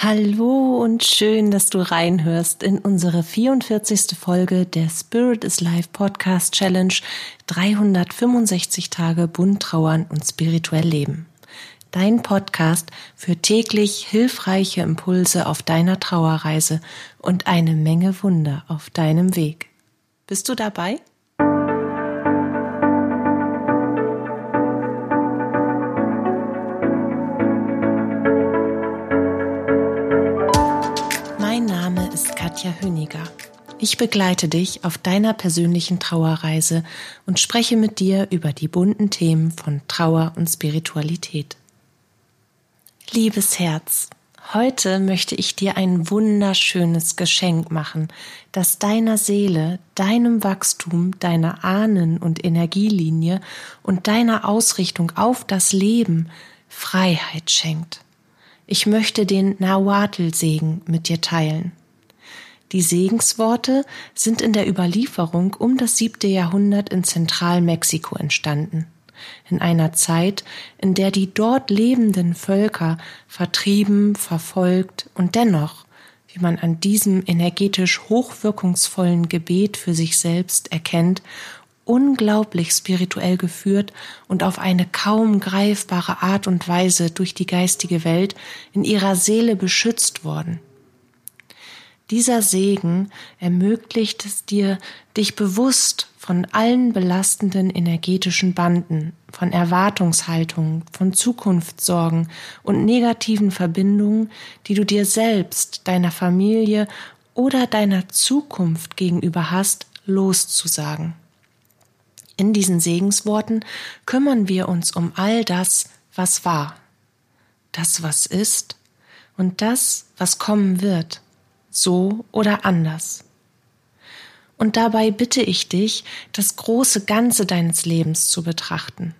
Hallo und schön, dass du reinhörst in unsere 44. Folge der Spirit is Life Podcast Challenge 365 Tage bunt trauern und spirituell leben. Dein Podcast für täglich hilfreiche Impulse auf deiner Trauerreise und eine Menge Wunder auf deinem Weg. Bist du dabei? Ich begleite dich auf deiner persönlichen Trauerreise und spreche mit dir über die bunten Themen von Trauer und Spiritualität. Liebes Herz, heute möchte ich dir ein wunderschönes Geschenk machen, das deiner Seele, deinem Wachstum, deiner Ahnen- und Energielinie und deiner Ausrichtung auf das Leben Freiheit schenkt. Ich möchte den Nahuatl-Segen mit dir teilen. Die Segensworte sind in der Überlieferung um das siebte Jahrhundert in Zentralmexiko entstanden. In einer Zeit, in der die dort lebenden Völker vertrieben, verfolgt und dennoch, wie man an diesem energetisch hochwirkungsvollen Gebet für sich selbst erkennt, unglaublich spirituell geführt und auf eine kaum greifbare Art und Weise durch die geistige Welt in ihrer Seele beschützt worden. Dieser Segen ermöglicht es dir, dich bewusst von allen belastenden energetischen Banden, von Erwartungshaltungen, von Zukunftssorgen und negativen Verbindungen, die du dir selbst, deiner Familie oder deiner Zukunft gegenüber hast, loszusagen. In diesen Segensworten kümmern wir uns um all das, was war, das, was ist und das, was kommen wird so oder anders. Und dabei bitte ich dich, das große Ganze deines Lebens zu betrachten.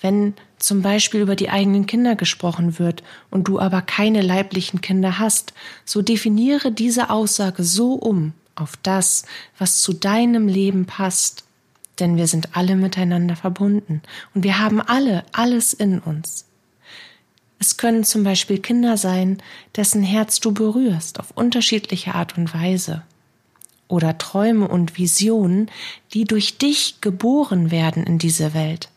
Wenn zum Beispiel über die eigenen Kinder gesprochen wird und du aber keine leiblichen Kinder hast, so definiere diese Aussage so um auf das, was zu deinem Leben passt. Denn wir sind alle miteinander verbunden und wir haben alle alles in uns. Es können zum Beispiel Kinder sein, dessen Herz du berührst auf unterschiedliche Art und Weise. Oder Träume und Visionen, die durch dich geboren werden in diese Welt.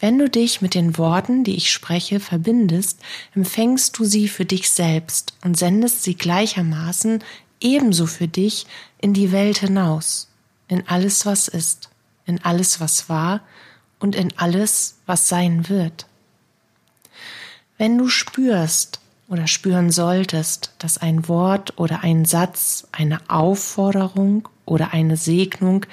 Wenn du dich mit den Worten, die ich spreche, verbindest, empfängst du sie für dich selbst und sendest sie gleichermaßen ebenso für dich in die Welt hinaus, in alles, was ist, in alles, was war und in alles, was sein wird. Wenn du spürst oder spüren solltest, dass ein Wort oder ein Satz, eine Aufforderung oder eine Segnung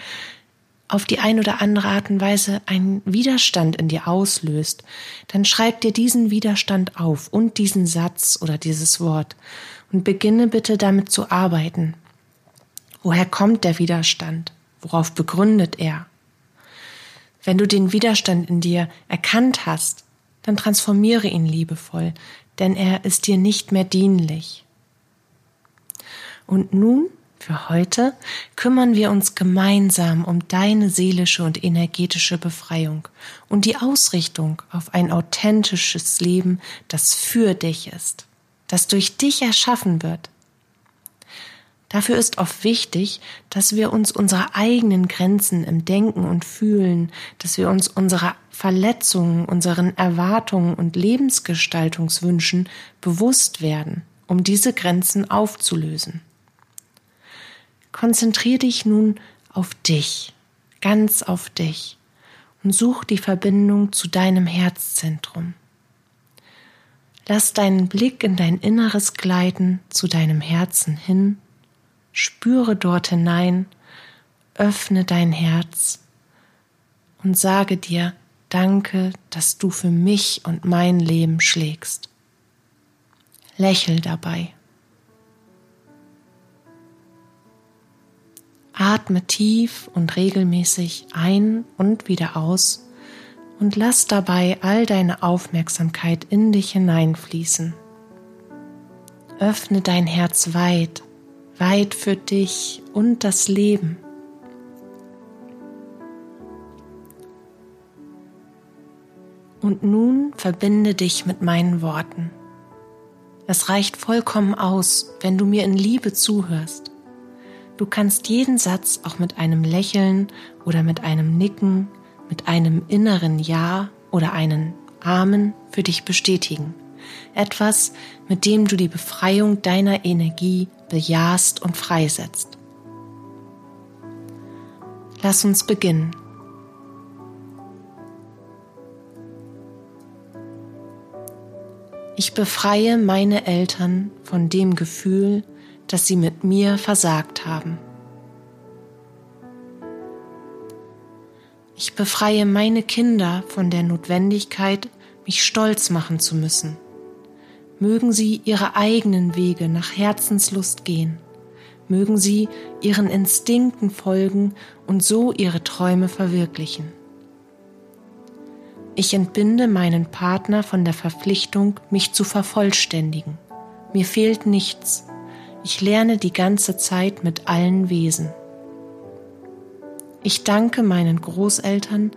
auf die ein oder andere Art und Weise einen Widerstand in dir auslöst, dann schreib dir diesen Widerstand auf und diesen Satz oder dieses Wort und beginne bitte damit zu arbeiten. Woher kommt der Widerstand? Worauf begründet er? Wenn du den Widerstand in dir erkannt hast, dann transformiere ihn liebevoll, denn er ist dir nicht mehr dienlich. Und nun, für heute, kümmern wir uns gemeinsam um deine seelische und energetische Befreiung und die Ausrichtung auf ein authentisches Leben, das für dich ist, das durch dich erschaffen wird. Dafür ist oft wichtig, dass wir uns unserer eigenen Grenzen im Denken und Fühlen, dass wir uns unserer Verletzungen, unseren Erwartungen und Lebensgestaltungswünschen bewusst werden, um diese Grenzen aufzulösen. Konzentrier dich nun auf dich, ganz auf dich und such die Verbindung zu deinem Herzzentrum. Lass deinen Blick in dein Inneres gleiten, zu deinem Herzen hin spüre dort hinein, öffne dein Herz und sage dir, danke, dass du für mich und mein Leben schlägst. Lächel dabei. Atme tief und regelmäßig ein und wieder aus und lass dabei all deine Aufmerksamkeit in dich hineinfließen. Öffne dein Herz weit weit für dich und das Leben. Und nun verbinde dich mit meinen Worten. Es reicht vollkommen aus, wenn du mir in Liebe zuhörst. Du kannst jeden Satz auch mit einem Lächeln oder mit einem Nicken, mit einem inneren Ja oder einen Amen für dich bestätigen. Etwas, mit dem du die Befreiung deiner Energie bejahst und freisetzt. Lass uns beginnen. Ich befreie meine Eltern von dem Gefühl, dass sie mit mir versagt haben. Ich befreie meine Kinder von der Notwendigkeit, mich stolz machen zu müssen. Mögen sie ihre eigenen Wege nach Herzenslust gehen. Mögen sie ihren Instinkten folgen und so ihre Träume verwirklichen. Ich entbinde meinen Partner von der Verpflichtung, mich zu vervollständigen. Mir fehlt nichts. Ich lerne die ganze Zeit mit allen Wesen. Ich danke meinen Großeltern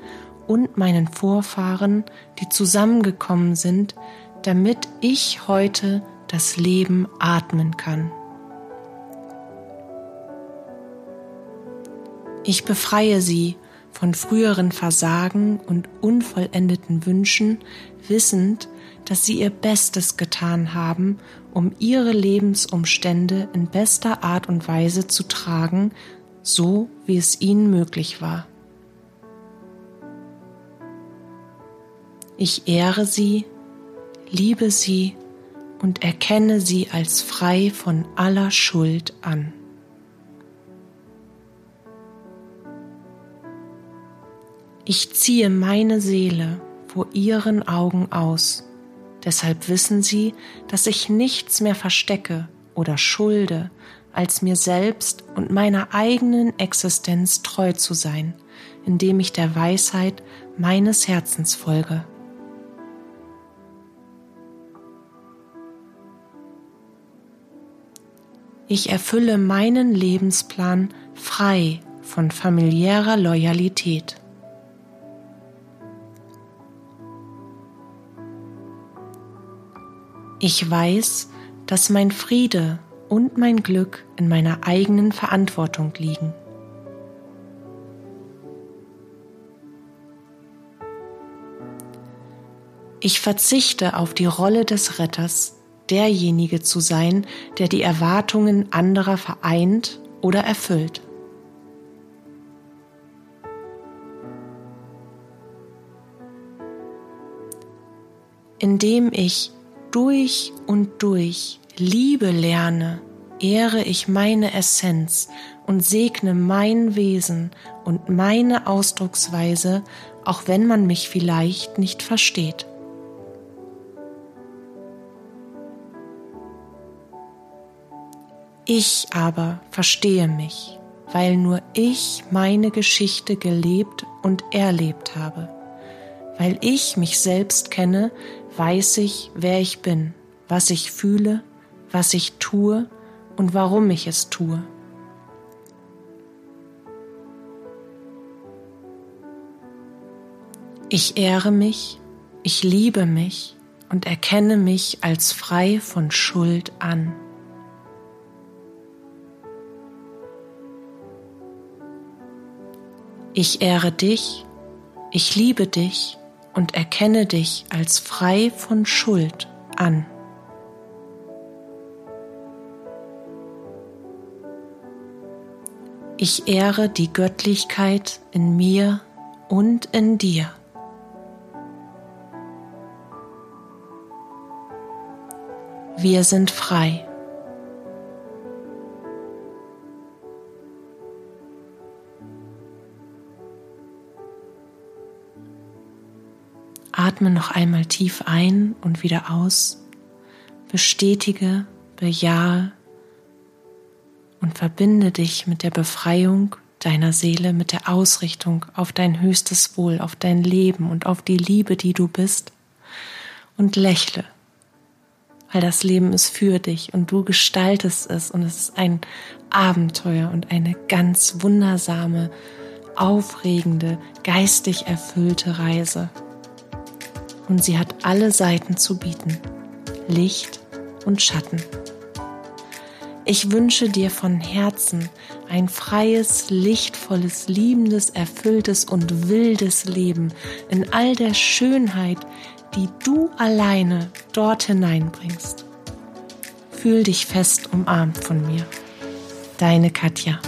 und meinen Vorfahren, die zusammengekommen sind, damit ich heute das Leben atmen kann. Ich befreie sie von früheren Versagen und unvollendeten Wünschen, wissend, dass sie ihr Bestes getan haben, um ihre Lebensumstände in bester Art und Weise zu tragen, so wie es ihnen möglich war. Ich ehre sie, liebe sie und erkenne sie als frei von aller Schuld an. Ich ziehe meine Seele vor ihren Augen aus. Deshalb wissen sie, dass ich nichts mehr verstecke oder schulde, als mir selbst und meiner eigenen Existenz treu zu sein, indem ich der Weisheit meines Herzens folge. Ich erfülle meinen Lebensplan frei von familiärer Loyalität. Ich weiß, dass mein Friede und mein Glück in meiner eigenen Verantwortung liegen. Ich verzichte auf die Rolle des Retters, derjenige zu sein, der die Erwartungen anderer vereint oder erfüllt. Indem ich durch und durch Liebe lerne, ehre ich meine Essenz und segne mein Wesen und meine Ausdrucksweise, auch wenn man mich vielleicht nicht versteht. Ich aber verstehe mich, weil nur ich meine Geschichte gelebt und erlebt habe. Weil ich mich selbst kenne, weiß ich, wer ich bin, was ich fühle, was ich tue und warum ich es tue. Ich ehre mich, ich liebe mich und erkenne mich als frei von Schuld an. Ich ehre dich, ich liebe dich und erkenne dich als frei von Schuld an. Ich ehre die Göttlichkeit in mir und in dir. Wir sind frei. Atme noch einmal tief ein und wieder aus. Bestätige, bejahe und verbinde dich mit der Befreiung deiner Seele, mit der Ausrichtung auf dein höchstes Wohl, auf dein Leben und auf die Liebe, die du bist. Und lächle, weil das Leben ist für dich und du gestaltest es und es ist ein Abenteuer und eine ganz wundersame, aufregende, geistig erfüllte Reise und sie hat alle Seiten zu bieten. Licht und Schatten. Ich wünsche dir von Herzen ein freies, lichtvolles, liebendes, erfülltes und wildes Leben in all der Schönheit, die du alleine dort hineinbringst. Fühl dich fest umarmt von mir. Deine Katja.